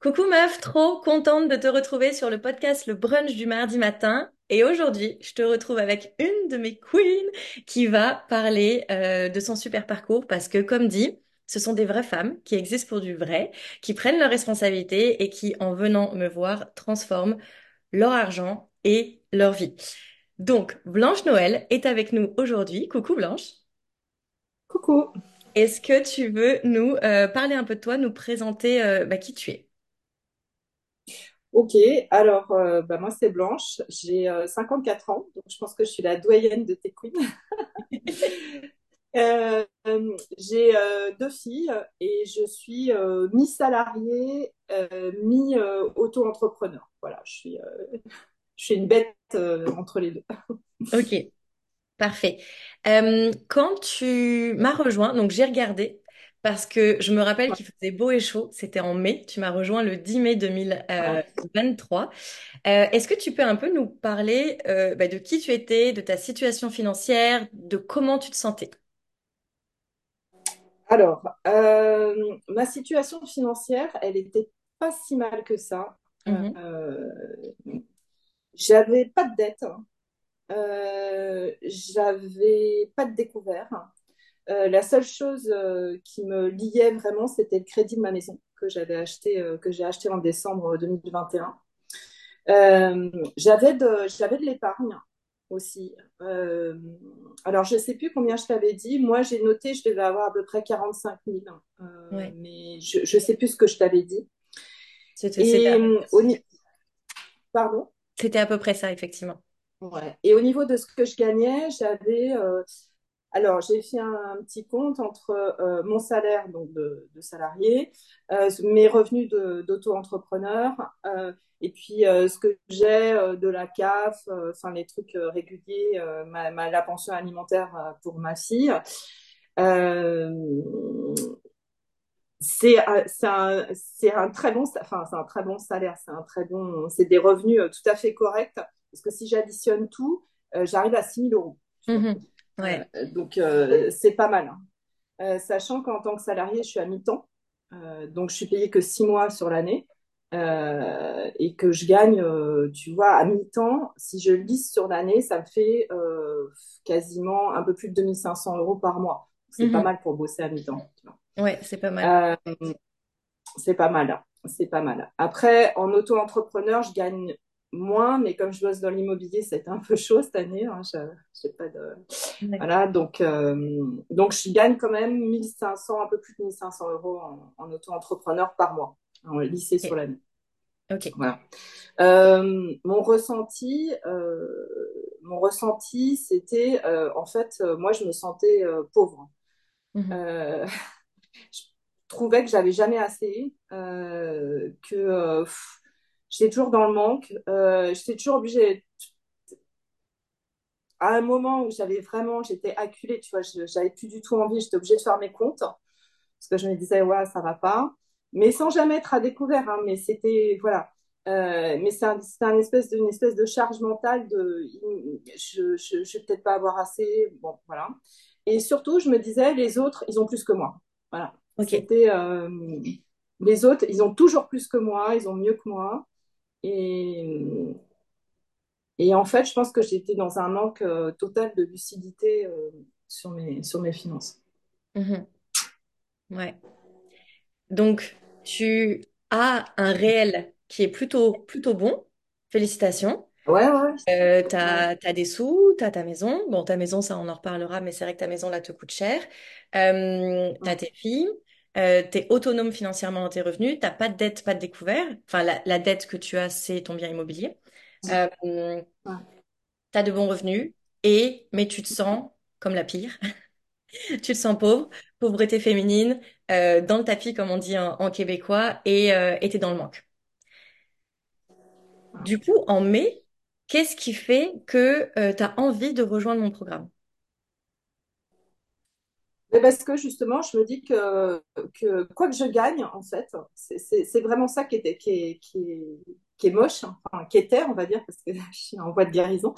Coucou meuf, trop contente de te retrouver sur le podcast Le Brunch du mardi matin. Et aujourd'hui, je te retrouve avec une de mes queens qui va parler euh, de son super parcours parce que, comme dit, ce sont des vraies femmes qui existent pour du vrai, qui prennent leurs responsabilités et qui, en venant me voir, transforment leur argent et leur vie. Donc, Blanche Noël est avec nous aujourd'hui. Coucou Blanche. Coucou. Est-ce que tu veux nous euh, parler un peu de toi, nous présenter euh, bah, qui tu es? Ok, alors euh, bah, moi c'est Blanche, j'ai euh, 54 ans, donc je pense que je suis la doyenne de tes queens. Euh, euh, j'ai euh, deux filles et je suis euh, mi-salariée, euh, mi-auto-entrepreneur. Voilà, je suis, euh, je suis une bête euh, entre les deux. Ok. Parfait. Euh, quand tu m'as rejoint, donc j'ai regardé parce que je me rappelle qu'il faisait beau et chaud, c'était en mai, tu m'as rejoint le 10 mai 2023. Euh, est-ce que tu peux un peu nous parler euh, bah, de qui tu étais, de ta situation financière, de comment tu te sentais? Alors, euh, ma situation financière, elle était pas si mal que ça. Euh, j'avais pas de dette. Euh, j'avais pas de découvert. Euh, la seule chose euh, qui me liait vraiment, c'était le crédit de ma maison que j'avais acheté, euh, que j'ai acheté en décembre 2021. Euh, j'avais de, j'avais de l'épargne aussi. Alors, je sais plus combien je t'avais dit. Moi, j'ai noté, je devais avoir à peu près 45 000. Euh, Ouais, mais je, je sais plus ce que je t'avais dit. c'était au, pardon? C'était à peu près ça, effectivement. Ouais. Et au niveau de ce que je gagnais, j'avais euh, Alors, j'ai fait un, petit compte entre euh, mon salaire de, salarié, euh, mes revenus d'auto-entrepreneur, euh, et puis ce que j'ai de la CAF, enfin les trucs réguliers, la pension alimentaire pour ma fille. C'est un, très bon, salaire, c'est des revenus tout à fait corrects parce que si j'additionne tout, j'arrive à 6 000 euros. vois. Ouais. Euh, donc euh, c'est pas mal. hein. Euh, sachant qu'en tant que salarié, je suis à mi-temps, donc je suis payée que six mois sur l'année euh, et que je gagne, euh, tu vois, à mi-temps. Si je lisse sur l'année, ça me fait euh, quasiment un peu plus de 2500 euros par mois. C'est pas Mhm, mal pour bosser à mi-temps. Ouais, c'est pas mal. C'est pas mal. C'est pas mal. Après, en auto-entrepreneur, je gagne moins, mais comme je bosse dans l'immobilier, c'est un peu chaud cette année. Hein, je, j'ai pas de... Voilà, donc, euh, donc je gagne quand même 1500, un peu plus de 1500 euros en, en auto-entrepreneur par mois, en lycée sur l'année. Ok. Voilà. Euh, mon ressenti, euh, mon ressenti, c'était en fait, moi, je me sentais pauvre. Euh, je trouvais que j'avais jamais assez, que pff, j'étais toujours dans le manque, euh, j'étais toujours obligée. À un moment où j'avais vraiment, j'étais acculée, tu vois, j'avais plus du tout envie, j'étais obligée de faire mes comptes parce que je me disais ouais, ça va pas, mais sans jamais être à découvert. hein, mais c'était voilà. Euh, mais c'est un, c'est un espèce d'une espèce de charge mentale de je, je, je vais peut-être pas avoir assez, bon voilà. Et surtout, je me disais les autres, ils ont plus que moi. Voilà. Ok. C'était euh, les autres, ils ont toujours plus que moi, ils ont mieux que moi. Et, et en fait, je pense que j'étais dans un manque euh, total de lucidité euh, sur mes, sur mes finances. Mhm, Ouais. Donc, tu as un réel qui est plutôt, plutôt bon. Félicitations. Ouais, ouais, Euh, t'as, t'as des sous, t'as ta maison. Bon, ta maison, ça, on en reparlera, mais c'est vrai que ta maison, là, te coûte cher. Euh, t'as tes filles. Euh, t'es autonome financièrement dans tes revenus. T'as pas de dette, pas de découvert. Enfin, la, la dette que tu as, c'est ton bien immobilier. Euh, ouais. t'as de bons revenus. Et, mais tu te sens comme la pire. Tu te sens pauvre, pauvreté féminine, euh, dans le tapis, comme on dit en, en québécois, et euh, et t'es dans le manque. Du coup, en mai, qu'est-ce qui fait que tu as envie de rejoindre mon programme? Mais parce que justement, je me dis que, que quoi que je gagne, en fait, c'est vraiment ça qui est, qui est, qui est, qui est moche, hein. enfin, qui était, on va dire, parce que je suis en voie de guérison.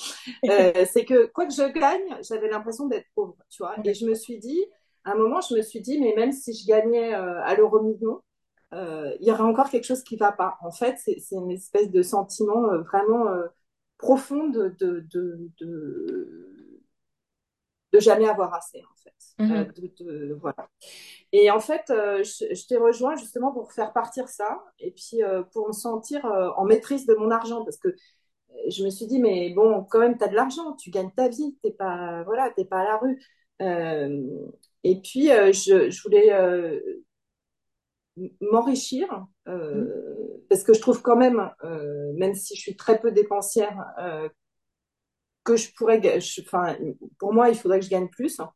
Euh, c'est que quoi que je gagne, j'avais l'impression d'être pauvre, tu vois. Et je me suis dit, à un moment, je me suis dit, mais même si je gagnais euh, à l'euro million, euh, il y aurait encore quelque chose qui ne va pas. En fait, c'est une espèce de sentiment euh, vraiment euh, profond de, de, de, de, de jamais avoir assez, en fait. Euh, Mhm. de, de- voilà. Et en fait, euh, je, je t'ai rejoint justement pour faire partir ça et puis euh, pour me sentir euh, en maîtrise de mon argent parce que euh, je me suis dit, mais bon, quand même, tu as de l'argent, tu gagnes ta vie, t'es pas, voilà, t'es pas à la rue. Euh, et puis, euh, je, je voulais euh, m'enrichir euh, parce que je trouve quand même, euh, même si je suis très peu dépensière, euh, que je pourrais, je- enfin, pour moi, il faudrait que je gagne plus, hein.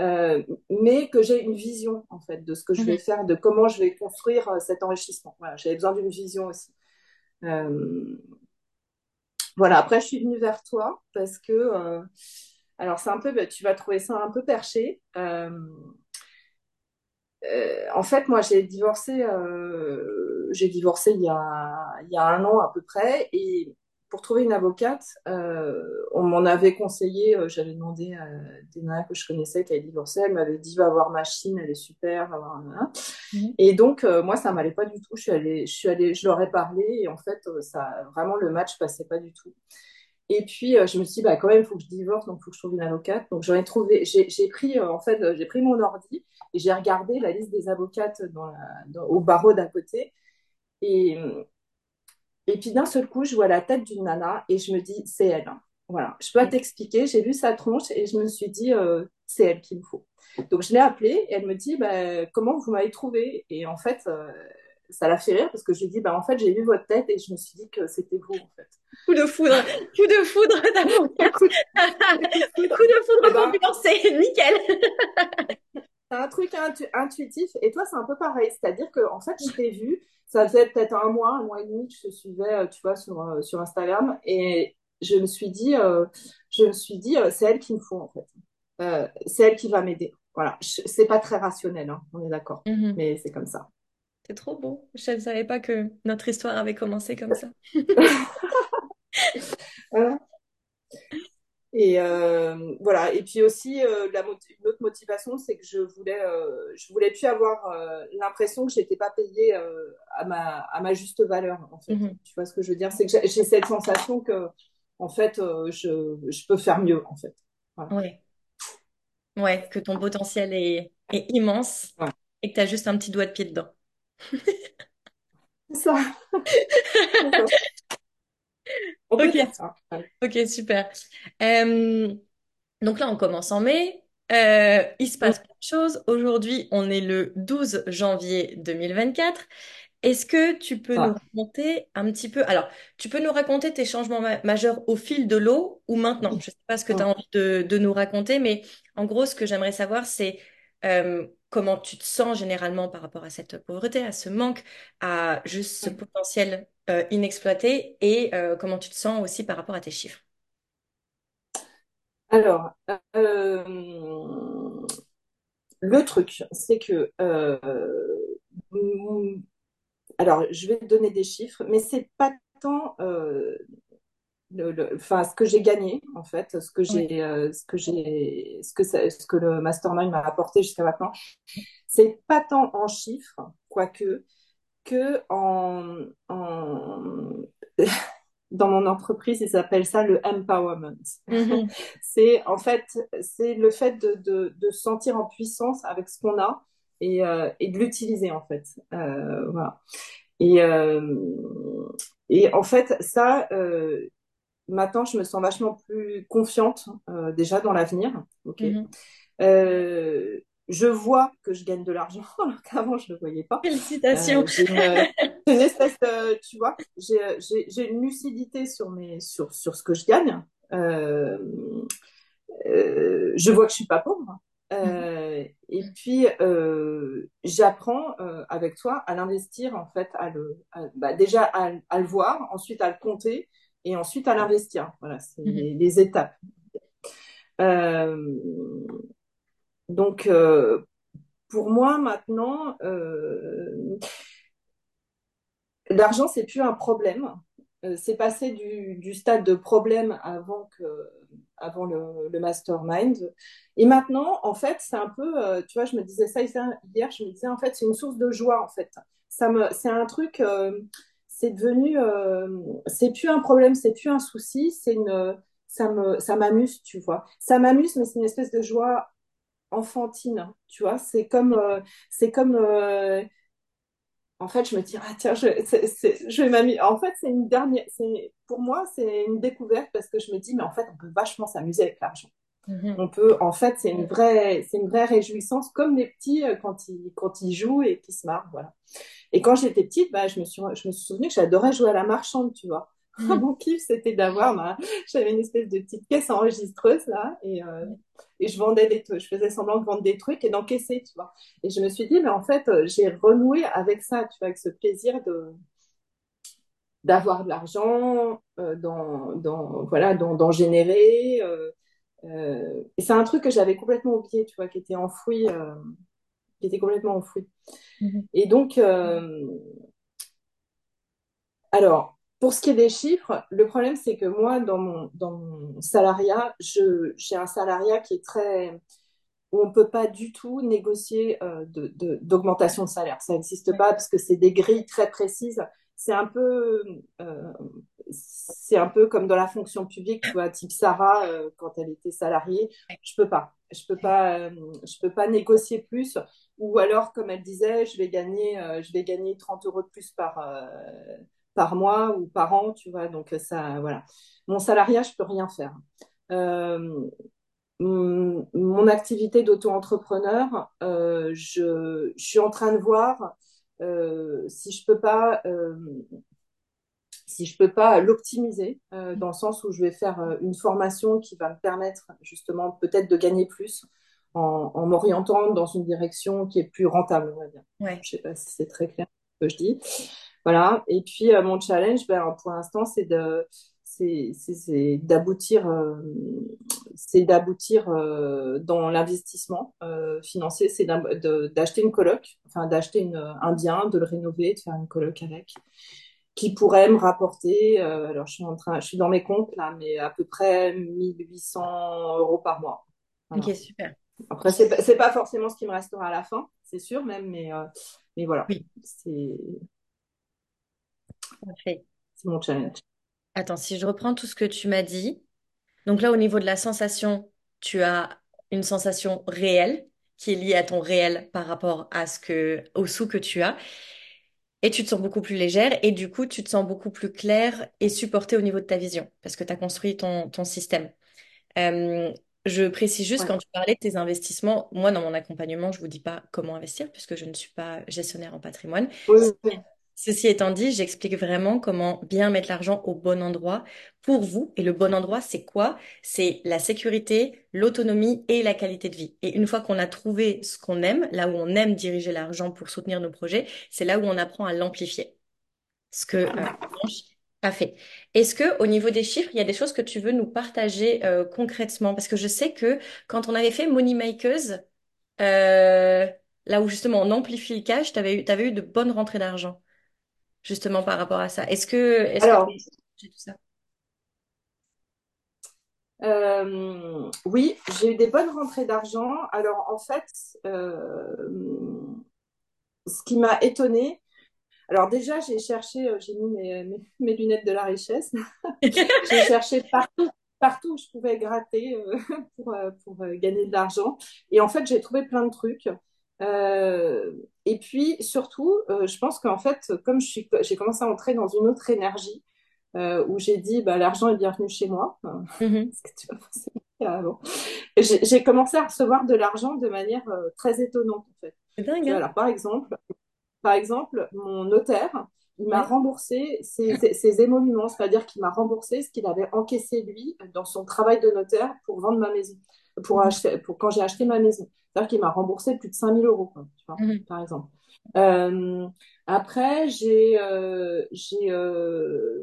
Euh, mais que j'ai une vision en fait de ce que je vais Mhm. faire, de comment je vais construire euh, cet enrichissement. Voilà, j'avais besoin d'une vision aussi. Euh, voilà, après, je suis venue vers toi parce que, euh, alors c'est un peu, bah, tu vas trouver ça un peu perché. En fait, moi, j'ai divorcé, j'ai divorcé il y a, il y a un an à peu près, et pour trouver une avocate, euh, on m'en avait conseillé. euh, j'avais demandé à des nanas que je connaissais qui avaient divorcé, elle m'avait dit va voir Machine, elle est super. Mhm. Et donc, euh, moi, ça m'allait pas du tout. Je suis allée, je suis allée, je leur ai parlé, et en fait, ça, vraiment, le match passait pas du tout. Et puis, euh, je me suis dit, bah, quand même, il faut que je divorce, donc il faut que je trouve une avocate. Donc, j'en ai trouvé, j'ai pris, euh, en fait, j'ai pris mon ordi et j'ai regardé la liste des avocates dans la- dans- au barreau d'à côté. Et, et puis, d'un seul coup, je vois la tête d'une nana et je me dis, c'est elle. Voilà. Je peux pas t'expliquer, j'ai vu sa tronche et je me suis dit, euh, c'est elle qu'il me faut. Donc, je l'ai appelée et elle me dit, bah, comment vous m'avez trouvé? Et en fait, euh, ça l'a fait rire parce que je lui ai dit, bah, en fait, j'ai vu votre tête et je me suis dit que c'était vous, en fait. Coup de foudre, coup de foudre d'avocate. Coup de, foudre. Coup de Eh foudre ben, compulsé, nickel. C'est un truc intu- intuitif et toi c'est un peu pareil, c'est-à-dire que en fait je t'ai vu, ça faisait peut-être un mois, un mois et demi que je te suivais, euh, tu vois, sur, euh, sur Instagram et je me suis dit, euh, je me suis dit, euh, c'est elle qu'il me faut en fait, c'est elle qui va m'aider. Voilà, c'est pas très rationnel, hein, on est d'accord, Mhm. mais c'est comme ça. C'est trop beau. Je ne savais pas que notre histoire avait commencé comme ça. Voilà. Et euh, voilà. Et puis aussi, euh, la une autre motivation, c'est que je voulais, euh, je voulais plus avoir l'impression que j'étais pas payée à ma, à ma juste valeur, en fait. Mhm. Tu vois ce que je veux dire? C'est que j'ai cette sensation que, en fait, je, je peux faire mieux, en fait. Voilà. Ouais. Ouais, que ton potentiel est, est immense Ouais. et que tu as juste un petit doigt de pied dedans. C'est ça. On peut Ok, ça. Super. Euh, donc là, on commence en mai. Euh, il se passe plein de choses. Aujourd'hui, on est le 12 janvier 2024. Est-ce que tu peux nous Ouais. raconter un petit peu... Alors, tu peux nous raconter tes changements ma- majeurs au fil de l'eau ou maintenant? Je ne sais pas ce que tu as envie de, de nous raconter, mais en gros, ce que j'aimerais savoir, c'est euh, comment tu te sens généralement par rapport à cette pauvreté, à ce manque, à juste ce potentiel euh, inexploité et euh, comment tu te sens aussi par rapport à tes chiffres? Alors, euh, le truc, c'est que alors, je vais te donner des chiffres, mais c'est pas tant le, le- enfin, ce que j'ai gagné, en fait, ce que j'ai, euh, ce que j'ai, ce que ça- ce que le mastermind m'a apporté jusqu'à maintenant. C'est pas tant en chiffres, quoique, que en, en... dans mon entreprise, ils appellent ça le empowerment. Mhm, C'est en fait, c'est le fait de, de, de se sentir en puissance avec ce qu'on a et, euh, et de l'utiliser en fait. Euh, voilà. Et, euh, et en fait, ça, euh, maintenant, je me sens vachement plus confiante euh, déjà dans l'avenir. Ok. mhm. Euh, je vois que je gagne de l'argent alors qu'avant je ne le voyais pas. Félicitations. Euh, j'ai une, une espèce de, tu vois, j'ai, une lucidité sur mes, sur, sur ce que je gagne. Euh, euh, je vois que je suis pas pauvre. Euh, et puis euh, j'apprends euh, avec toi à l'investir en fait, à le, à- bah, déjà à, à le voir, ensuite à le compter et ensuite à l'investir. Voilà, c'est mhm, les, les étapes. Euh, donc euh, pour moi maintenant, euh, l'argent c'est plus un problème. euh, c'est passé du, du, stade de problème avant, que, avant le, le, mastermind. Et maintenant, en fait, c'est un peu, tu vois, je me disais ça hier, je me disais, en fait, c'est une source de joie, en fait. Ça me, c'est un truc, c'est devenu, c'est plus un problème, c'est plus un souci, c'est une, ça me, ça m'amuse, tu vois. Ça m'amuse, mais c'est une espèce de joie enfantine, tu vois. C'est comme, c'est comme, en fait, je me dis, ah tiens, je, je vais m'amuser. En fait, c'est une dernière, c'est, pour moi, c'est une découverte parce que je me dis, mais en fait, on peut vachement s'amuser avec l'argent. Mm-hmm. On peut, en fait, c'est une vraie, c'est une vraie réjouissance, comme les petits euh, quand ils, quand ils jouent et qu'ils se marrent, voilà. Et quand j'étais petite, bah, je me suis, je me suis souvenu que j'adorais jouer à la marchande, tu vois. Mm. Mon kiff, c'était d'avoir ma, j'avais une espèce de petite caisse enregistreuse là, et, euh, et je vendais des, je faisais semblant de vendre des trucs et d'encaisser, tu vois. Et je me suis dit, mais en fait, euh, j'ai renoué avec ça, tu vois, avec ce plaisir de d'avoir de l'argent, euh, dans, dans, voilà, d'en générer. Euh, et c'est un truc que j'avais complètement oublié, tu vois, qui était enfoui, qui était complètement enfoui. Mm-hmm. Et donc, alors, pour ce qui est des chiffres, le problème, c'est que moi, dans mon, salariat, j'ai un salariat qui est très... où on ne peut pas du tout négocier euh, d'augmentation de, salaire. Ça n'existe pas parce que c'est des grilles très précises. C'est un peu... Euh, comme dans la fonction publique, tu vois, type Sarah, euh, quand elle était salariée. Je peux pas. Je peux pas, peux pas négocier plus. Ou alors, comme elle disait, je vais gagner, euh, je vais gagner 30 euros de plus par, par mois ou par an, tu vois. Donc ça, voilà. Mon salariat, je peux rien faire. Euh, mon activité d'auto-entrepreneur, euh, je, je, suis en train de voir euh, si je peux pas, euh, si je peux pas l'optimiser euh, dans le sens où je vais faire euh, une formation qui va me permettre justement peut-être de gagner plus en, en m'orientant dans une direction qui est plus rentable, on va dire. Ouais. Je sais pas si c'est très clair ce que je dis. Voilà. Et puis, euh, mon challenge, ben, pour l'instant, c'est de, c'est d'aboutir, euh, c'est d'aboutir euh, dans l'investissement euh, financier, c'est d'acheter une coloc, enfin d'acheter un bien, de le rénover, de faire une coloc avec, qui pourrait me rapporter. Euh, alors, je suis en train, je suis dans mes comptes là, mais à peu près 1800 euros par mois. Voilà. Ok, super. Après, c'est pas, forcément ce qui me restera à la fin, c'est sûr même, mais mais voilà, oui. c'est Parfait. C'est mon challenge. Attends, si je reprends tout ce que tu m'as dit, donc là, au niveau de la sensation, tu as une sensation réelle qui est liée à ton réel par rapport à ce que, au sous que tu as. Et tu te sens beaucoup plus légère et du coup, tu te sens beaucoup plus claire et supportée au niveau de ta vision parce que tu as construit ton, ton système. Euh, je précise juste, ouais. quand tu parlais de tes investissements, moi, dans mon accompagnement, je vous dis pas comment investir puisque je ne suis pas gestionnaire en patrimoine. Oui, oui. Ceci étant dit, j'explique vraiment comment bien mettre l'argent au bon endroit pour vous. Et le bon endroit, c'est quoi? C'est la sécurité, l'autonomie et la qualité de vie. Et une fois qu'on a trouvé ce qu'on aime, là où on aime diriger l'argent pour soutenir nos projets, c'est là où on apprend à l'amplifier. Ce que euh, a fait. Est-ce que au niveau des chiffres, il y a des choses que tu veux nous partager euh, concrètement? Parce que je sais que quand on avait fait Money Makers, euh, là où justement on amplifie le cash, tu avais eu de bonnes rentrées d'argent justement par rapport à ça. Est-ce que, est-ce Alors, que j'ai tout ça? Euh, oui, j'ai eu des bonnes rentrées d'argent. Alors en fait, euh, ce qui m'a étonnée, alors déjà j'ai cherché, euh, j'ai mis mes, mes, mes, lunettes de la richesse, j'ai cherché partout, partout où je pouvais gratter euh, pour, pour gagner de l'argent. Et en fait, j'ai trouvé plein de trucs. Euh, et puis surtout, euh, je pense qu'en fait, comme j'ai commencé à entrer dans une autre énergie, euh, où j'ai dit bah, l'argent est bienvenu chez moi, mm -hmm. j'ai commencé à recevoir de l'argent de manière euh, très étonnante en fait. C'est dingue. Hein Alors, par exemple, par exemple, mon notaire, il m'a ouais. remboursé ses, ses, ses émoluments, c'est-à-dire qu'il m'a remboursé ce qu'il avait encaissé lui dans son travail de notaire pour vendre ma maison, pour acheter, pour quand j'ai acheté ma maison. C'est-à-dire qu'il m'a remboursé plus de 5000 euros, quoi, tu vois, mmh. par exemple. Euh, après, j'ai, euh, j'ai, euh,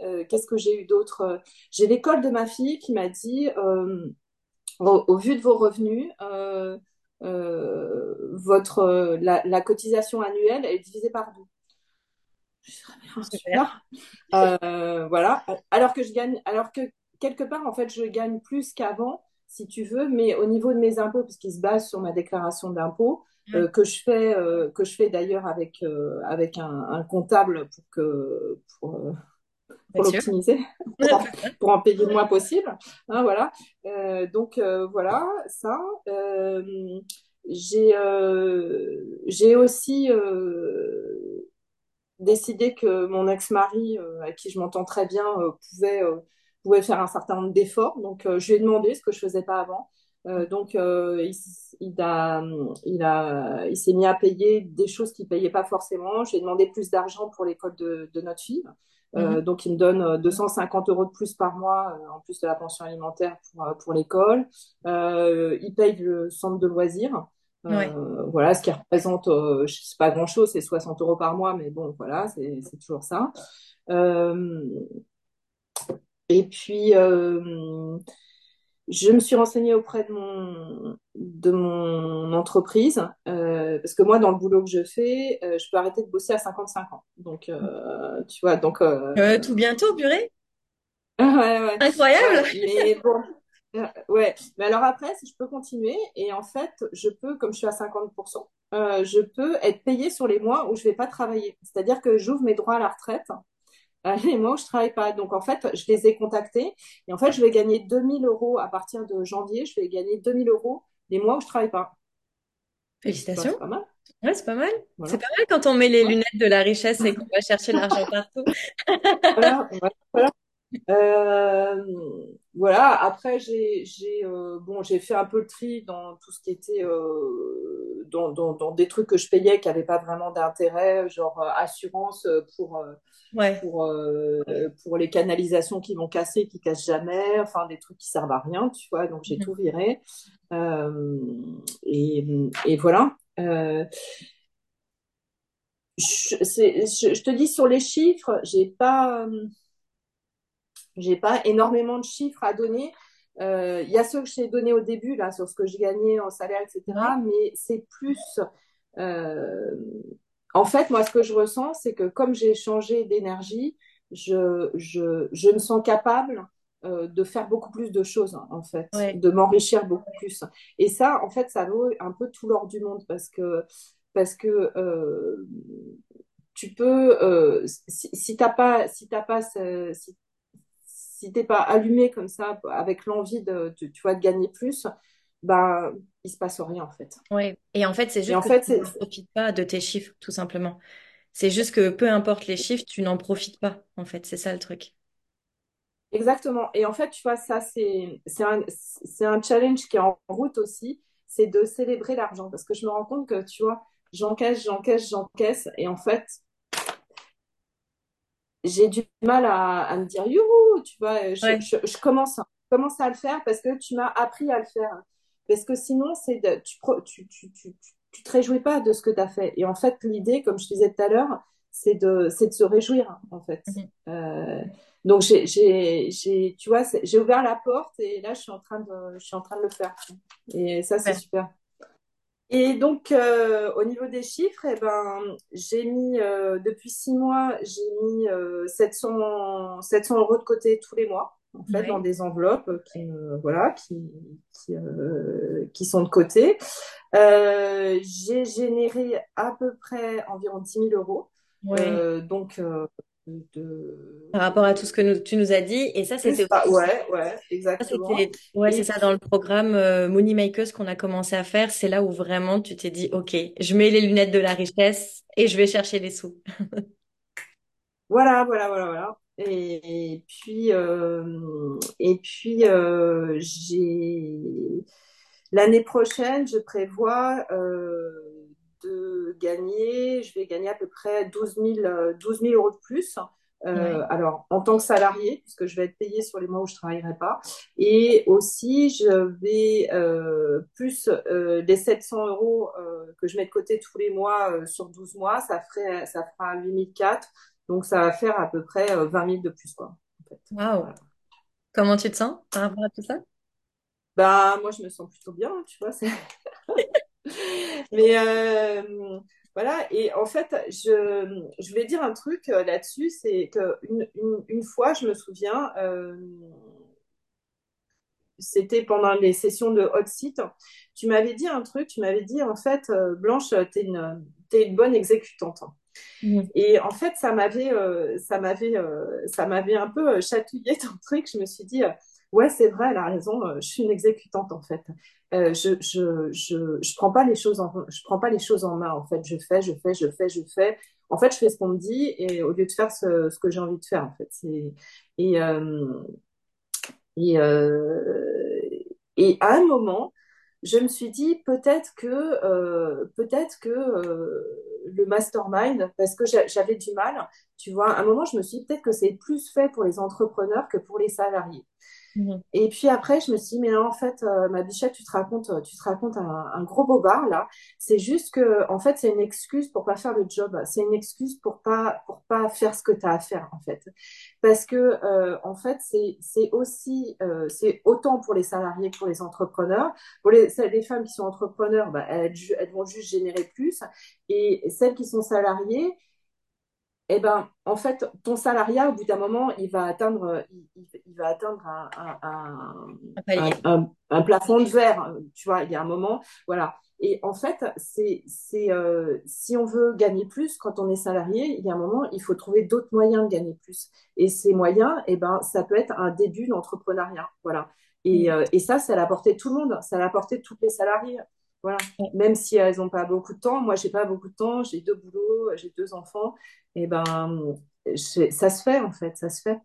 euh qu'est-ce que j'ai eu d'autre? J'ai l'école de ma fille qui m'a dit, euh, au, au, vu de vos revenus, euh, votre la, la, cotisation annuelle est divisée par deux. Euh, voilà. Alors que je gagne, alors que quelque part, en fait, je gagne plus qu'avant, si tu veux, mais au niveau de mes impôts, puisqu'ils se basent sur ma déclaration d'impôt, Ouais, euh, que je fais, euh, que je fais d'ailleurs avec, euh, avec un, un comptable pour que, pour, l'optimiser, pour en, pour en payer le moins possible. Hein, voilà. Donc voilà, ça. J'ai j'ai aussi décidé que mon ex-mari, avec qui je m'entends très bien, pouvait, pouvait faire un certain nombre d'efforts. Donc euh, je lui ai demandé ce que je faisais pas avant. Euh, donc euh, il, il, a, il, a, il s'est mis à payer des choses qu'il payait pas forcément. J'ai demandé plus d'argent pour l'école de, de notre fille. Mhm. Euh, donc, il me donne 250 euros de plus par mois, euh, en plus de la pension alimentaire pour, euh, pour l'école. Euh, il paye le centre de loisirs. Ouais. Euh, voilà, ce qui représente, euh, je sais pas grand-chose, c'est 60 euros par mois, mais bon, voilà, c'est c'est toujours ça. Euh, et puis, euh, je me suis renseignée auprès de mon, de mon entreprise, euh, parce que moi, dans le boulot que je fais, euh, je peux arrêter de bosser à 55 ans. Donc, tu vois, donc, tout bientôt, purée. ouais, ouais, Incroyable. ouais, mais bon, ouais. Mais alors après, si je peux continuer, et en fait, je peux, comme je suis à 50%, euh, je peux être payée sur les mois où je vais pas travailler. C'est-à-dire que j'ouvre mes droits à la retraite les mois où je travaille pas. Donc en fait, je les ai contactés et en fait, je vais gagner 2000 euros à partir de janvier. Je vais gagner 2000 euros les mois où je travaille pas. Bah, Félicitations. c'est pas mal. Ouais, c'est pas mal. C'est pas mal quand on met les Ouais. lunettes de la richesse et qu'on va chercher l'argent partout. Voilà. Voilà. Euh, voilà. Après, j'ai, j'ai, euh, bon, j'ai fait un peu le tri dans tout ce qui était, euh, dans, dans, dans des trucs que je payais qui n'avaient pas vraiment d'intérêt, genre euh, assurance pour, Ouais. pour, euh, pour les canalisations qui vont casser, qui cassent jamais, enfin des trucs qui servent à rien, tu vois. Donc j'ai Mhm. tout viré. Et, et voilà. Je, je, je te dis sur les chiffres, j'ai pas, j'ai pas énormément de chiffres à donner. Euh, Il y a ceux que j'ai donnés au début là sur ce que j'ai gagné en salaire, etc. Mais c'est plus, euh, en fait, moi, ce que je ressens, c'est que comme j'ai changé d'énergie, je, je, je me sens capable euh, de faire beaucoup plus de choses, en fait, Ouais. de m'enrichir beaucoup plus. Et ça, en fait, ça vaut un peu tout l'or du monde parce que, parce que tu peux, si, si t'as pas, si t'as pas, si, si t'es pas allumé comme ça avec l'envie de, de- tu vois, de gagner plus, ben, il se passe rien, en fait. Ouais. Et en fait, c'est Et juste en que tu fait, c'est, n'en profites pas de tes chiffres, tout simplement. C'est juste que peu importe les chiffres, tu n'en profites pas, en fait. C'est ça le truc. Exactement. Et en fait, tu vois, ça, c'est, c'est un, c'est un challenge qui est en route aussi, c'est de célébrer l'argent. Parce que je me rends compte que, tu vois, j'encaisse, j'encaisse, j'encaisse. Et en fait, j'ai du mal à, à me dire, youhou, tu vois, je, Ouais. je, je commence, je commence à le faire parce que tu m'as appris à le faire. Parce que sinon, c'est de, tu, tu, tu, tu, tu, tu te réjouis pas de ce que tu as fait. Et en fait, l'idée, comme je disais tout à l'heure, c'est de, c'est de se réjouir, en fait. Mhm. Euh, donc, j'ai, j'ai, j'ai, tu vois, j'ai ouvert la porte et là, je suis en train de, je suis en train de le faire. Et ça, c'est super. Et donc, euh, au niveau des chiffres, eh ben, j'ai mis, euh, depuis six mois, j'ai mis euh, 700, 700 euros de côté tous les mois, en fait, dans des enveloppes qui, voilà, qui, qui, euh, qui sont de côté. Euh, j'ai généré à peu près environ dix mille euros. Ouais. Euh, donc, euh, de... Par rapport à tout ce que nous- tu nous as dit. Et ça, c'était aussi ouais, ouais, Ça, exactement. c'était, ouais, c'est ça, dans le programme euh, Money Makers qu'on a commencé à faire, c'est là où vraiment tu t'es dit, OK, je mets les lunettes de la richesse et je vais chercher les sous. Voilà, voilà, voilà, voilà. Et, et puis, euh, et puis euh, j'ai l'année prochaine, je prévois euh, de gagner, je vais gagner à peu près douze mille euh, 12 000 euros de plus. Ouais, Euh, alors, en tant que salarié, puisque je vais être payée sur les mois où je travaillerai pas. Et aussi, je vais euh, plus euh, les 700 euros euh, que je mets de côté tous les mois euh, sur 12 mois, ça ferait, ça fera 8004. Donc, ça va faire à peu près euh, 20 000 de plus, quoi, en fait. waouh. Voilà. Comment tu te sens par rapport à tout ça? Bah, moi, je me sens plutôt bien, tu vois. Mais euh, Voilà, et en fait, je, je voulais dire un truc euh, là-dessus, c'est que une, une, une fois, je me souviens, euh, c'était pendant les sessions de hot seat, tu m'avais dit un truc, tu m'avais dit en fait, Blanche, t'es une, t'es une bonne exécutante. Mhm. Et en fait, ça m'avait, euh, ça m'avait, euh, ça m'avait un peu chatouillé ton truc. Je me suis dit, ouais, c'est vrai, elle a raison. euh, je suis une exécutante en fait. Euh, je, je, je, je prends pas les choses en, je prends pas les choses en main. En fait, je fais, je fais, je fais, je fais. En fait, je fais ce qu'on me dit et au lieu de faire ce, ce que j'ai envie de faire, en fait. C'est et euh, et euh, et à un moment, je me suis dit peut-être que euh, peut-être que euh, le mastermind, parce que j'a- j'avais du mal, tu vois, à un moment, je me suis dit peut-être que c'est plus fait pour les entrepreneurs que pour les salariés. Mhm. Et puis après, je me suis dit, mais en fait, euh, ma bichette, tu te racontes, tu te racontes un, un gros bobard là. C'est juste que, en fait, c'est une excuse pour pas faire le job. C'est une excuse pour pas, pour pas faire ce que tu as à faire, en fait. Parce que, euh, en fait, c'est, c'est aussi, euh, c'est autant pour les salariés que pour les entrepreneurs. Pour les, les femmes qui sont entrepreneurs, bah, elles vont juste générer plus. Et celles qui sont salariées, eh ben, en fait, ton salariat, au bout d'un moment, il va atteindre, il, il- va atteindre un, plafond de verre. Tu vois, il y a un moment, voilà. Et en fait, c'est, c'est, euh, si on veut gagner plus quand on est salarié, il y a un moment, il faut trouver d'autres moyens de gagner plus. Et ces moyens, eh ben, ça peut être un début d'entrepreneuriat. Voilà. Et, euh, et ça, à la portée de tout le monde. À la portée de tous les salariés. Voilà. Même si elles n'ont pas beaucoup de temps. Moi, j'ai pas beaucoup de temps. J'ai deux boulots, j'ai deux enfants et ben ça se fait en fait, ça se fait.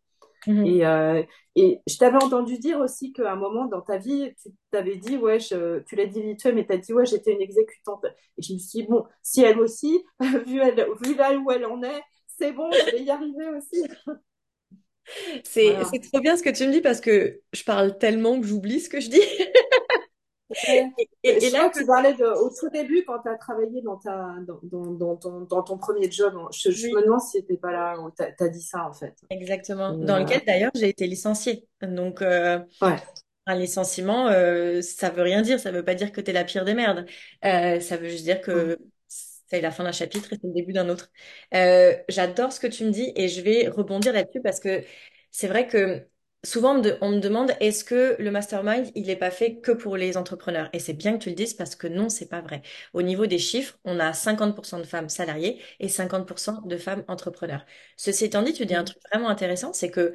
Mhm. Et, euh, et je t'avais entendu dire aussi qu'à un moment dans ta vie, tu t'avais dit, ouais, je, tu l'as dit vite fait, mais tu as dit, ouais, j'étais une exécutante. Et je me suis dit, bon, si elle aussi, vu, elle, vu là où elle en est, c'est bon, je vais y arriver aussi. C'est, Voilà. c'est trop bien ce que tu me dis parce que je parle tellement que j'oublie ce que je dis. Ouais. Et, et- et Je là, que tu parlais de, au tout début quand tu as travaillé dans, ta, dans, dans, dans ton, dans ton premier job. Je, je oui, me demande si t'étais pas là où tu as, dit ça en fait. exactement. Et, Dans euh, lequel d'ailleurs j'ai été licenciée. Donc, euh, ouais. Un licenciement, euh, ça veut rien dire. Ça veut pas dire que t'es la pire des merdes. Euh, ça veut juste dire que c'est la fin d'un chapitre et c'est le début d'un autre. Euh, j'adore ce que tu me dis et je vais rebondir là-dessus parce que c'est vrai que souvent on me, de- on me demande est-ce que le mastermind il n'est pas fait que pour les entrepreneurs? Et c'est bien que tu le dises parce que non, c'est pas vrai. Au niveau des chiffres, on a 50% de femmes salariées et 50% de femmes entrepreneurs. Ceci étant dit, tu dis un truc vraiment intéressant, c'est que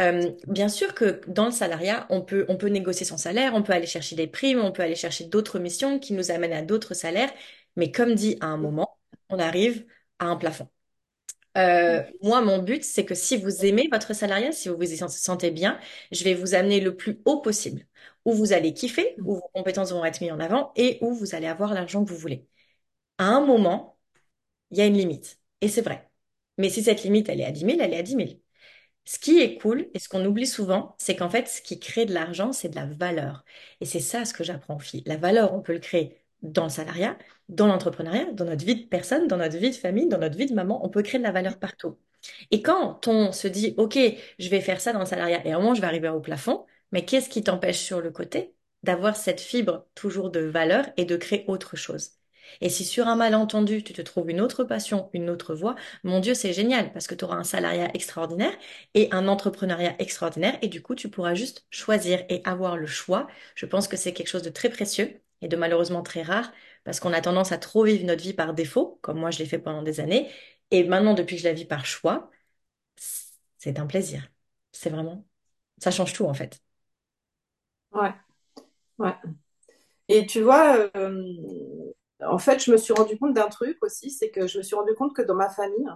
euh, bien sûr que dans le salariat, on peut, on peut négocier son salaire, on peut aller chercher des primes, on peut aller chercher d'autres missions qui nous amènent à d'autres salaires, mais comme dit à un moment, on arrive à un plafond. Euh, moi, mon but, c'est que si vous aimez votre salariat, si vous vous y sentez bien, je vais vous amener le plus haut possible, où vous allez kiffer, où vos compétences vont être mises en avant et où vous allez avoir l'argent que vous voulez. À un moment, il y a une limite. Et c'est vrai. Mais si cette limite, elle est à dix mille, elle est à dix mille. Ce qui est cool et ce qu'on oublie souvent, c'est qu'en fait, ce qui crée de l'argent, c'est de la valeur. Et c'est ça ce que j'apprends aux filles. La valeur, on peut le créer dans le salariat, dans l'entrepreneuriat, dans notre vie de personne, dans notre vie de famille, dans notre vie de maman. On peut créer de la valeur partout. Et quand on se dit, OK, je vais faire ça dans le salariat et à un moment, je vais arriver au plafond, mais qu'est-ce qui t'empêche sur le côté d'avoir cette fibre toujours de valeur et de créer autre chose? Et si sur un malentendu, tu te trouves une autre passion, une autre voie, mon Dieu, c'est génial parce que tu auras un salariat extraordinaire et un entrepreneuriat extraordinaire et du coup, tu pourras juste choisir et avoir le choix. Je pense que c'est quelque chose de très précieux et de malheureusement très rare parce qu'on a tendance à trop vivre notre vie par défaut, comme moi je l'ai fait pendant des années. Et maintenant, depuis que je la vis par choix, c'est un plaisir. C'est vraiment, ça change tout en fait. Ouais, ouais. Et tu vois, euh, en fait, je me suis rendu compte d'un truc aussi, c'est que je me suis rendu compte que dans ma famille,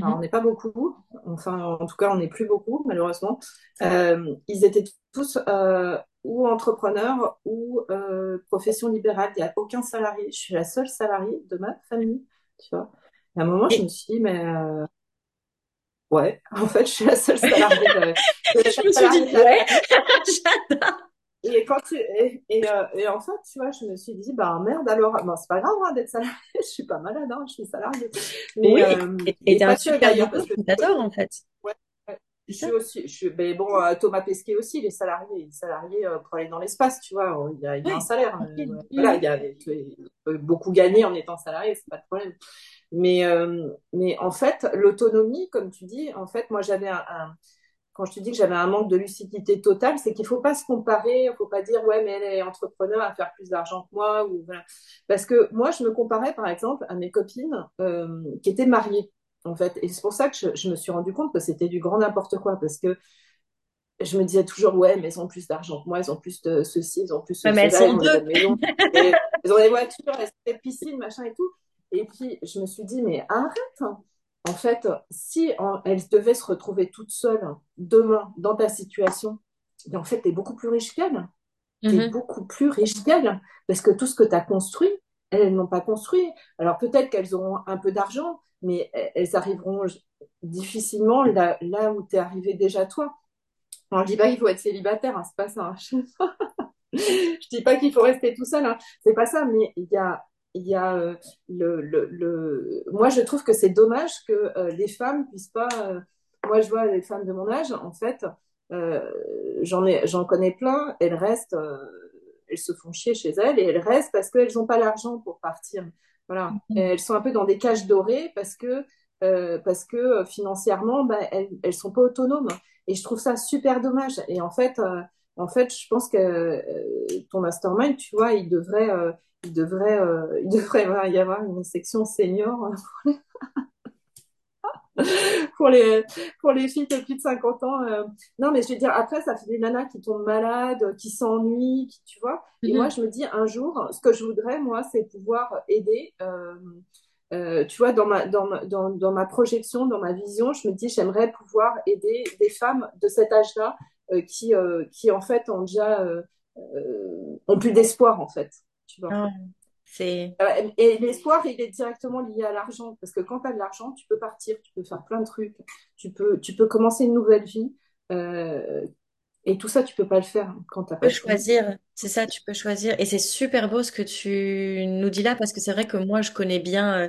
alors on n'est pas beaucoup, enfin en tout cas on n'est plus beaucoup malheureusement, euh, ils étaient tous euh, ou entrepreneurs ou euh, profession libérale. Il n'y a aucun salarié. Je suis la seule salariée de ma famille, tu vois. Et à un moment, je me suis dit, mais euh, ouais, en fait, je suis la seule salariée de, je me suis dit, salariée ouais, j'adore. Et, quand tu, et, et, euh, et en fait, tu vois, je me suis dit, bah merde, alors, bon, c'est pas grave hein, d'être salarié, je suis pas malade, hein, je suis salariée. Mais, Oui, euh, et t'es un super d'ailleurs, en fait. Je suis aussi, je suis, mais bon, euh, Thomas Pesquet aussi, il est salarié, il est salarié euh, pour aller dans l'espace, tu vois, il y a, il y a un salaire. Euh, Oui, voilà, il y a, il peut beaucoup gagner en étant salarié, c'est pas de problème. Mais, euh, mais en fait, l'autonomie, comme tu dis, en fait, moi, j'avais un, un- quand je te dis que j'avais un manque de lucidité totale, c'est qu'il faut pas se comparer, il faut pas dire, ouais, mais elle est entrepreneur à faire plus d'argent que moi, ou voilà. Parce que moi, je me comparais, par exemple, à mes copines euh, qui étaient mariées, en fait. Et c'est pour ça que je, je me suis rendu compte que c'était du grand n'importe quoi, parce que je me disais toujours, ouais, mais elles ont plus d'argent que moi, elles ont plus de ceci, elles ont plus de mais elles sont ont des deux. bonnes maisons, et elles ont des voitures, des piscines, machin et tout. Et puis, je me suis dit, mais arrête. hein. En fait, si elles devaient se retrouver toutes seules demain dans ta situation, en fait, tu es beaucoup plus riche qu'elles. Tu es Mhm. beaucoup plus riche qu'elles. Parce que tout ce que tu as construit, elles, n'ont pas construit. Alors peut-être qu'elles auront un peu d'argent, mais elles arriveront difficilement là, là où tu es arrivé déjà toi. Je dis pas qu'il faut être célibataire, hein, c'est pas ça. hein. Je dis pas qu'il faut rester tout seul, hein. C'est pas ça, mais il y a, y a euh, le, le, le... Moi, je trouve que c'est dommage que euh, les femmes puissent pas. euh, Moi, je vois les femmes de mon âge, en fait, euh, j'en j'en connais plein. Elles restent, euh, elles se font chier chez elles et elles restent parce qu'elles n'ont pas l'argent pour partir. Voilà. Et elles sont un peu dans des cages dorées parce que euh, parce que euh, financièrement, bah, elles, elles sont pas autonomes. Et je trouve ça super dommage. Et en fait. euh, en fait, je pense que euh, ton mastermind, tu vois, il devrait, il devrait, il devrait voilà, y avoir une section senior pour les, pour les filles de plus de 50 ans. euh. Non, mais je veux dire, après, ça fait des nanas qui tombent malades, qui s'ennuient, qui, tu vois. Et moi, Mhm. je me dis, un jour, ce que je voudrais, moi, c'est pouvoir aider. euh, euh, tu vois, dans ma, dans, dans, dans ma projection, dans ma vision, je me dis, j'aimerais pouvoir aider des femmes de cet âge-là qui, qui, en fait, ont déjà, ont plus d'espoir, en fait. Tu vois. Ah, c'est Euh, Et l'espoir, il est directement lié à l'argent. Parce que quand tu as de l'argent, tu peux partir, tu peux faire plein de trucs, tu peux, tu peux commencer une nouvelle vie. Euh, et tout ça, tu peux pas le faire quand t'as Tu pas peux de sous. choisir, c'est ça, tu peux choisir. Et c'est super beau ce que tu nous dis là, parce que c'est vrai que moi, je connais bien, euh,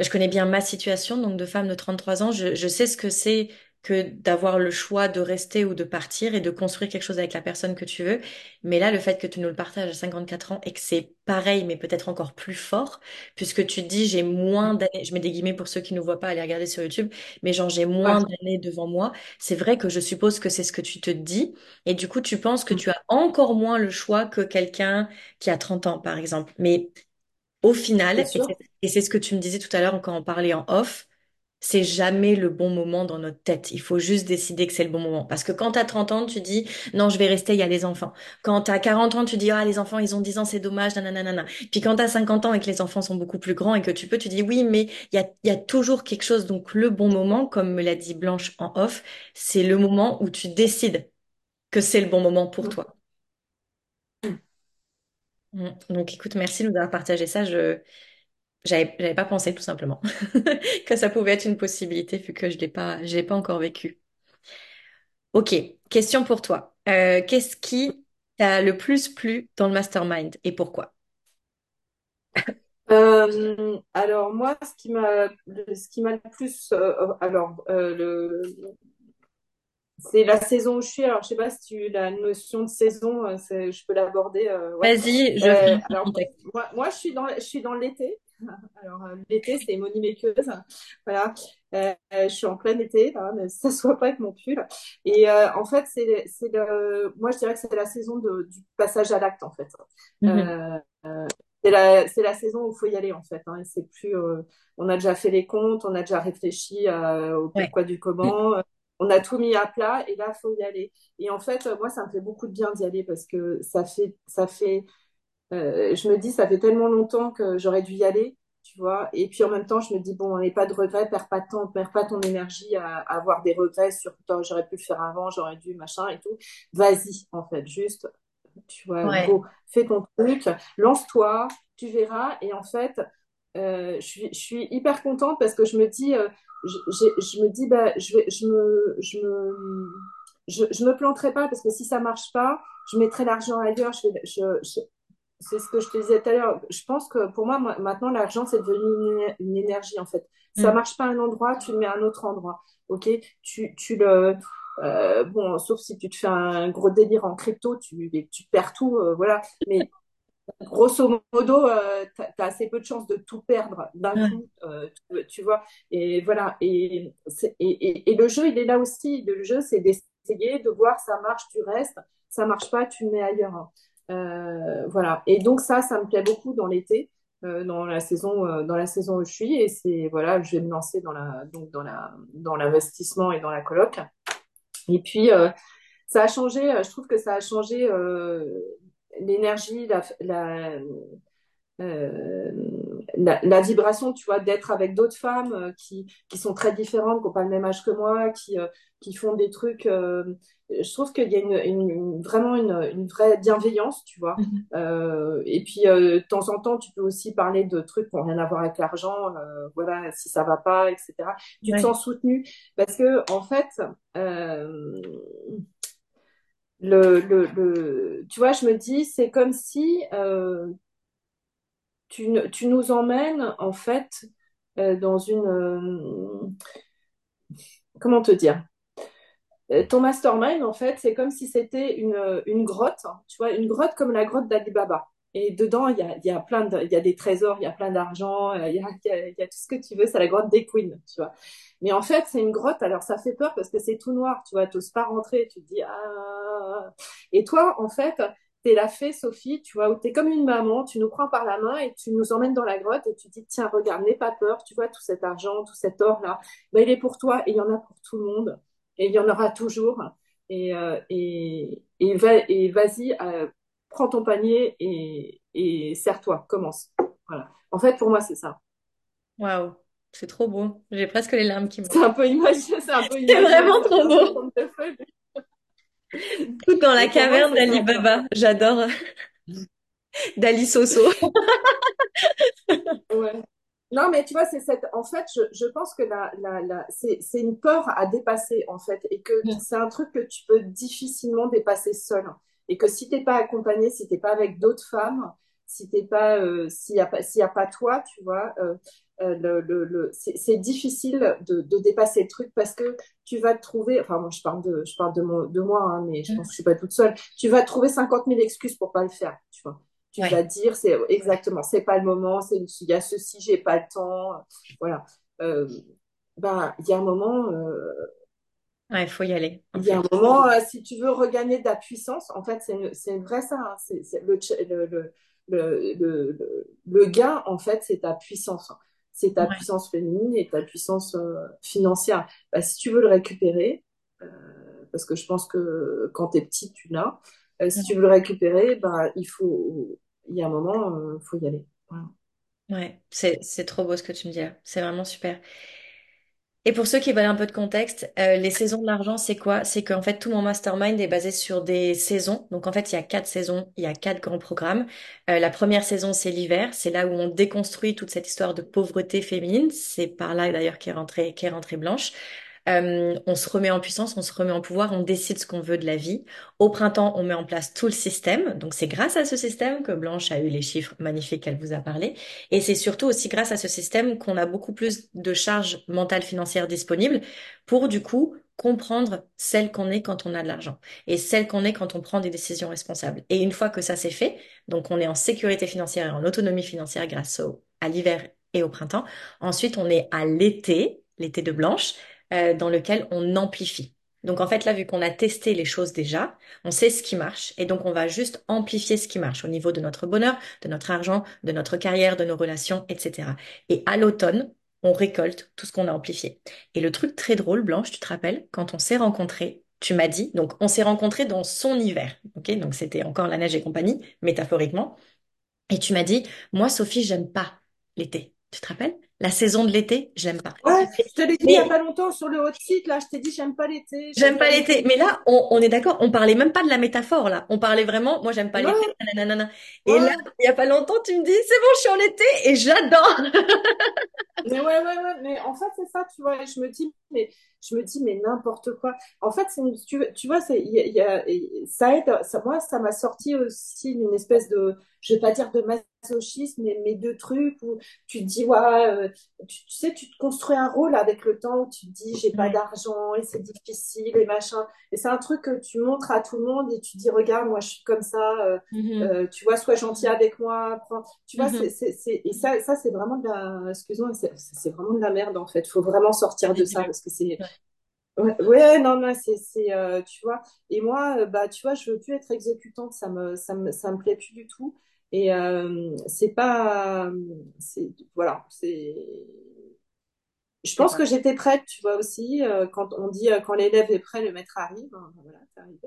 je connais bien ma situation, donc de femme de 33 ans. Je, je sais ce que c'est que d'avoir le choix de rester ou de partir et de construire quelque chose avec la personne que tu veux. Mais là, le fait que tu nous le partages à 54 ans et que c'est pareil, mais peut-être encore plus fort, puisque tu dis, j'ai moins d'années, je mets des guillemets pour ceux qui ne voient pas, aller regarder sur YouTube, mais genre, j'ai moins Ouais. d'années devant moi. C'est vrai que je suppose que c'est ce que tu te dis. Et du coup, tu penses que tu as encore moins le choix que quelqu'un qui a 30 ans, par exemple. Mais au final, et sûr. c'est et c'est ce que tu me disais tout à l'heure quand on parlait en off, c'est jamais le bon moment dans notre tête. Il faut juste décider que c'est le bon moment. Parce que quand tu as 30 ans, tu dis, non, je vais rester, il y a les enfants. Quand tu as 40 ans, tu dis, ah, les enfants, ils ont 10 ans, c'est dommage, nanana. Puis quand tu as 50 ans et que les enfants sont beaucoup plus grands et que tu peux, tu dis, oui, mais il y a, y a toujours quelque chose. Donc le bon moment, comme me l'a dit Blanche en off, c'est le moment où tu décides que c'est le bon moment pour toi. Mm. Donc écoute, merci de nous avoir partagé ça. Je j'avais j'avais pas pensé tout simplement que ça pouvait être une possibilité vu que je l'ai pas je l'ai pas encore vécu. Ok, question pour toi. Euh, qu'est-ce qui t'a le plus plu dans le mastermind et pourquoi? Euh, alors moi, ce qui m'a, le- ce qui m'a le plus, euh, alors euh, le, c'est la saison où je suis. Alors je sais pas si tu la notion de saison, c'est- je peux l'aborder. ouais. Vas-y, je un alors contexte. moi, moi, je suis dans, je suis dans l'été. Alors euh, l'été, c'est moniméqueuse. Voilà. Euh, je suis en plein été, là, ne s'assoit pas avec mon pull. Et euh, en fait, c'est, c'est le, moi, je dirais que c'est la saison de, du passage à l'acte, en fait. Mhm. Euh, c'est la, c'est la saison où il faut y aller en fait. Hein, et c'est plus, on a déjà fait les comptes, on a déjà réfléchi au Ouais. pourquoi du comment, on a tout mis à plat et là il faut y aller. Et en fait, moi ça me fait beaucoup de bien d'y aller parce que ça fait, ça fait, je me dis ça fait tellement longtemps que j'aurais dû y aller, tu vois. Et puis en même temps je me dis bon, n'aie pas de regrets, perds pas de temps, perds pas ton énergie à, à avoir des regrets sur j'aurais pu le faire avant, j'aurais dû machin et tout. Vas-y en fait, juste tu vois, Ouais. go, fais ton truc, lance-toi, tu verras. Et en fait, euh, je suis, je suis hyper contente parce que je me dis, euh, je, je me dis, bah, je vais, je me, je me, je, je me planterai pas parce que si ça marche pas, je mettrai l'argent ailleurs. Je, je- c'est ce que je te disais tout à l'heure. Je pense que pour moi, maintenant, l'argent, c'est devenu une, une énergie, en fait. Ça Mm. marche pas à un endroit, tu le mets à un autre endroit. OK? Tu, tu le, euh, bon, sauf si tu te fais un gros délire en crypto, tu, tu perds tout, euh, voilà. Mais grosso modo, euh, tu as, assez peu de chances de tout perdre d'un coup, euh, tu, tu vois? Et voilà. Et, c'est- et, et, et le jeu, il est là aussi. Le jeu, c'est d'essayer de voir ça marche, tu restes. Ça marche pas, tu le mets ailleurs. Euh, voilà. Et donc ça, ça me plaît beaucoup dans l'été, euh, dans la saison, euh, dans la saison où je suis. Et c'est voilà, je vais me lancer dans la, donc dans la, dans l'investissement et dans la coloc. Et puis, ça a changé, je trouve que ça a changé l'énergie, la, la, euh, la, la, vibration, tu vois, d'être avec d'autres femmes euh, qui, qui sont très différentes, qui n'ont pas le même âge que moi, qui, euh, qui font des trucs. Euh, je trouve qu'il y a une, une, une, vraiment une, une, vraie bienveillance, tu vois. Mhm. Euh, et puis, euh, de temps en temps, tu peux aussi parler de trucs qui n'ont rien à voir avec l'argent, euh, voilà, si ça va pas, etc. Tu te sens soutenu parce que, en fait, euh, le, le, le, tu vois, je me dis, c'est comme si euh, tu, nous emmènes, en fait, euh, dans une... Euh, comment te dire? Euh, ton mastermind, en fait, c'est comme si c'était une, une grotte, hein, tu vois, une grotte comme la grotte d'Ali Baba. Et dedans, il y a, y a plein de, y a des trésors, il y a plein d'argent, il y a, tout ce que tu veux, c'est la grotte des queens, tu vois. Mais en fait, c'est une grotte, alors ça fait peur parce que c'est tout noir, tu vois, tu n'oses pas rentrer, tu te dis, ah. Et toi, en fait, t'es la fée Sophie, tu vois, où t'es comme une maman, tu nous prends par la main et tu nous emmènes dans la grotte et tu dis, tiens, regarde, n'aie pas peur, tu vois, tout cet argent, tout cet or-là, ben, il est pour toi et il y en a pour tout le monde et il y en aura toujours. Et, euh, et, et, va, et vas-y, euh, prends ton panier et, et serre-toi, commence. Voilà. En fait, pour moi, c'est ça. Waouh, c'est trop beau. J'ai presque les larmes qui me. C'est un peu imagé, c'est un peu C'est vraiment trop beau. Tout dans la caverne d'Ali Baba. J'adore. D'Ali Soso. ouais. Non, mais tu vois, c'est cette. En fait, je, je pense que la, la, la... c'est une peur à dépasser, en fait, et que c'est un truc que tu peux difficilement dépasser seul. Et que si t'es pas accompagné, si t'es pas avec d'autres femmes, si t'es pas, euh, s'il y a pas, s'il y a pas toi, tu vois, euh, le, le, le c'est difficile de, de dépasser le truc parce que tu vas te trouver. Enfin, moi, je parle de, je parle de, mon, de moi, hein, mais je pense que je suis pas toute seule. Tu vas trouver 50 000 excuses pour pas le faire, tu vois tu Ouais. vas dire c'est exactement c'est pas le moment c'est il y a ceci j'ai pas le temps voilà euh, ben il y a un moment euh, Ouais, il faut y aller. il y a un moment euh, si tu veux regagner de la puissance en fait c'est vrai ça hein, c'est le, le, le, le, le, le gain en fait c'est ta puissance c'est ta Ouais. puissance féminine et ta puissance euh, financière ben, si tu veux le récupérer euh, parce que je pense que quand tu es petit tu l'as euh, si tu veux le récupérer ben il faut il y a un moment, il faut y aller. Voilà. Ouais, c'est, c'est trop beau ce que tu me dis là. C'est vraiment super. Et pour ceux qui veulent un peu de contexte, euh, les saisons de l'argent, c'est quoi? C'est qu'en fait, tout mon mastermind est basé sur des saisons. Donc en fait, il y a quatre saisons, il y a quatre grands programmes. Euh, la première saison, c'est l'hiver. C'est là où on déconstruit toute cette histoire de pauvreté féminine. C'est par là d'ailleurs qu'est rentrée, qu'est rentrée Blanche. Euh, on se remet en puissance, on se remet en pouvoir, on décide ce qu'on veut de la vie. Au printemps, on met en place tout le système. Donc c'est grâce à ce système que Blanche a eu les chiffres magnifiques qu'elle vous a parlé. Et c'est surtout aussi grâce à ce système qu'on a beaucoup plus de charges mentales financières disponibles pour du coup comprendre celle qu'on est quand on a de l'argent et celle qu'on est quand on prend des décisions responsables. Et une fois que ça c'est fait, donc on est en sécurité financière et en autonomie financière grâce au, à l'hiver et au printemps. Ensuite, on est à l'été, l'été de Blanche euh, dans lequel on amplifie. Donc en fait, là, vu qu'on a testé les choses déjà, on sait ce qui marche et donc on va juste amplifier ce qui marche au niveau de notre bonheur, de notre argent, de notre carrière, de nos relations, etc. Et à l'automne, on récolte tout ce qu'on a amplifié. Et le truc très drôle, Blanche, tu te rappelles, quand on s'est rencontrés, tu m'as dit, donc on s'est rencontrés dans son hiver, ok? Donc c'était encore la neige et compagnie, métaphoriquement. Et tu m'as dit, moi, Sophie, j'aime pas l'été. Tu te rappelles? La saison de l'été, j'aime pas. Ouais, je te l'ai dit Mais- il y a pas longtemps sur le hot site, là, je t'ai dit j'aime pas l'été. J'aime pas l'été. Mais là, on, on est d'accord, on parlait même pas de la métaphore, là. On parlait vraiment, moi, j'aime pas Ouais. l'été, nanana. Et Ouais. là, il y a pas longtemps, tu me dis, c'est bon, je suis en été et j'adore. Mais ouais, ouais, ouais, mais en fait, c'est ça, tu vois, et je me dis, mais je me dis, mais n'importe quoi. En fait, une- tu, tu vois, c'est, il y a- il y a- ça aide, ça, moi, ça m'a sorti aussi d'une espèce de, je vais pas dire de masochisme, mais, mais de trucs où tu te dis, ouais, euh, tu, tu sais, tu te construis un rôle avec le temps où tu te dis, j'ai pas d'argent et c'est difficile et machin. Et c'est un truc que tu montres à tout le monde et tu dis, regarde, moi, je suis comme ça. euh, Mhm. euh, tu vois, sois gentil avec moi. prends- Tu vois, c'est, Mhm. c'est, c'est- et ça, ça c'est vraiment de la, excuse-moi, c'est, c'est vraiment de la merde en fait. Faut vraiment sortir de ça parce que c'est, Ouais. non, non, c'est, c'est, euh, tu vois. Et moi, euh, bah, tu vois, je veux plus être exécutante, ça me, ça me, ça me plaît plus du tout. Et euh, c'est pas, c'est, voilà, c'est. Je pense que j'étais prête, tu vois aussi, euh, quand on dit euh, quand l'élève est prêt, le maître arrive. hein, voilà, c'est arrivé.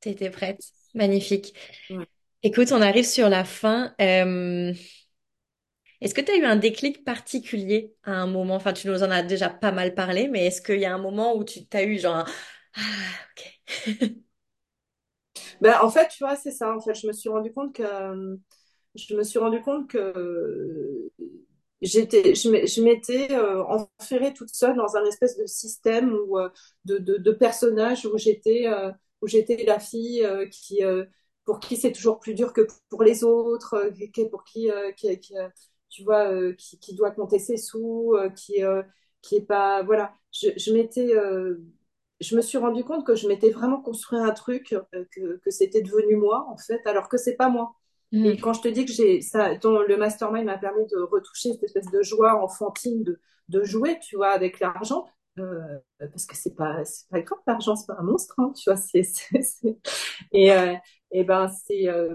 T'étais prête. Magnifique. Ouais. Écoute, on arrive sur la fin. Euh, est-ce que tu as eu un déclic particulier à un moment? Enfin, tu nous en as déjà pas mal parlé, mais est-ce qu'il y a un moment où tu t'as eu genre un... Ah, ok. Ben, en fait, tu vois, c'est ça. En fait, je me suis rendu compte que euh, je me suis rendu compte que euh, j'étais, je m'é- je m'étais euh, enferrée toute seule dans un espèce de système euh, de, de, personnage où j'étais la fille qui pour qui c'est toujours plus dur que pour les autres, pour qui, qui, tu vois, euh, qui, qui doit compter ses sous, euh, qui euh, qui est pas, voilà. Je, je m'étais euh, je me suis rendu compte que je m'étais vraiment construit un truc, que, que c'était devenu moi, en fait, alors que c'est pas moi. Et Mhm. quand je te dis que j'ai ça, ton- le mastermind m'a permis de retoucher cette espèce de joie enfantine de, de jouer, tu vois, avec l'argent, euh, parce que c'est pas, c'est pas grave, l'argent, c'est pas un monstre, hein, tu vois, c'est, c'est, c'est- et, euh, et ben, c'est, euh,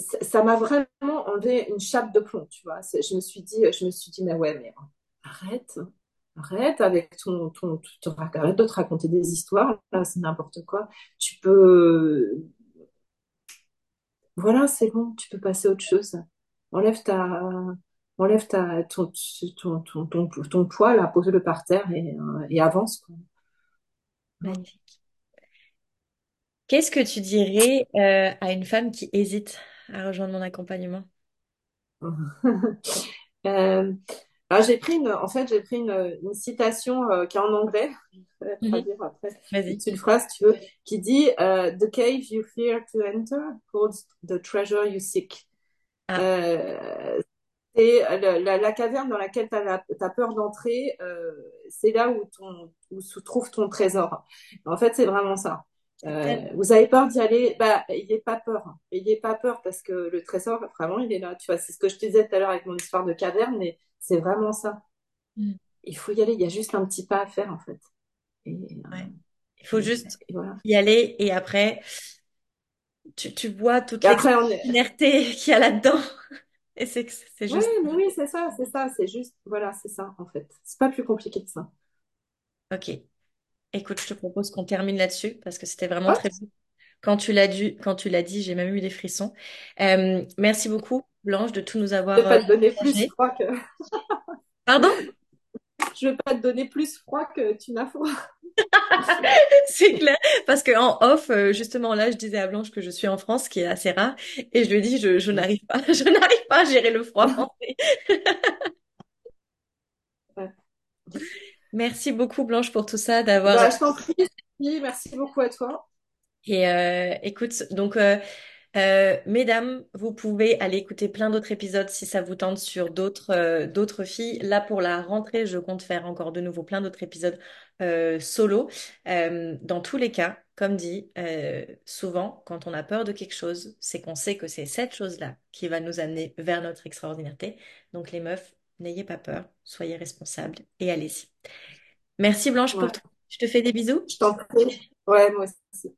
ça m'a vraiment enlevé une chape de plomb, tu vois. Je me suis dit, je me suis dit, mais ouais, mais arrête, arrête avec ton, ton, arrête de te raconter des histoires, c'est n'importe quoi. Tu peux, voilà, c'est bon, tu peux passer à autre chose. Enlève ta, enlève ta, ton, ton, ton, ton, ton poids, là, pose-le par terre et, euh, avance. Magnifique. Qu'est-ce que tu dirais euh, à une femme qui hésite? À rejoindre mon accompagnement? Euh, alors j'ai pris une, en fait, j'ai pris une, une citation euh, qui est en anglais. Je vais Mhm. traduire après. Vas-y. C'est une phrase, tu veux, qui dit euh, The cave you fear to enter holds the treasure you seek. Ah, Euh, c'est la, la, la caverne dans laquelle tu as, peur d'entrer, euh, c'est là où, ton, où se trouve ton trésor. En fait, c'est vraiment ça. Euh, vous avez peur d'y aller, bah, ayez pas peur. Ayez pas peur parce que le trésor, vraiment, il est là. Tu vois, c'est ce que je te disais tout à l'heure avec mon histoire de caverne, mais c'est vraiment ça. Mhm. Il faut y aller. Il y a juste un petit pas à faire, en fait. Et, Ouais. Il faut et- juste et voilà. y aller et après, tu, tu vois toute on est. qu'il y a là-dedans. Et c'est juste. mais oui, c'est ça, c'est ça. C'est juste, voilà, c'est ça, en fait. C'est pas plus compliqué que ça. Ok. Écoute, je te propose qu'on termine là-dessus parce que c'était vraiment Hop, très beau. Quand tu l'as dit, quand tu l'as dit, j'ai même eu des frissons. Euh, merci beaucoup, Blanche, de tout nous je avoir vais euh, pas te donner plus froid que. Pardon? Je vais pas te donner plus froid que tu n'as froid. C'est clair, parce que en off, euh, justement là, je disais à Blanche que je suis en France, ce qui est assez rare, et je lui dis, je, je n'arrive pas, je n'arrive pas à gérer le froid français. Ouais. Merci beaucoup, Blanche, pour tout ça, d'avoir Bah, je t'en prie, merci beaucoup à toi. Et euh, écoute, donc, euh, euh, mesdames, vous pouvez aller écouter plein d'autres épisodes si ça vous tente sur d'autres euh, d'autres filles. Là, pour la rentrée, je compte faire encore de nouveau plein d'autres épisodes euh, solo. Dans tous les cas, comme dit, souvent, quand on a peur de quelque chose, c'est qu'on sait que c'est cette chose-là qui va nous amener vers notre extraordinarité. Donc, les meufs, n'ayez pas peur, soyez responsables et allez-y. Merci Blanche pour tout. Je te fais des bisous. je t'en prie. Ouais, moi aussi.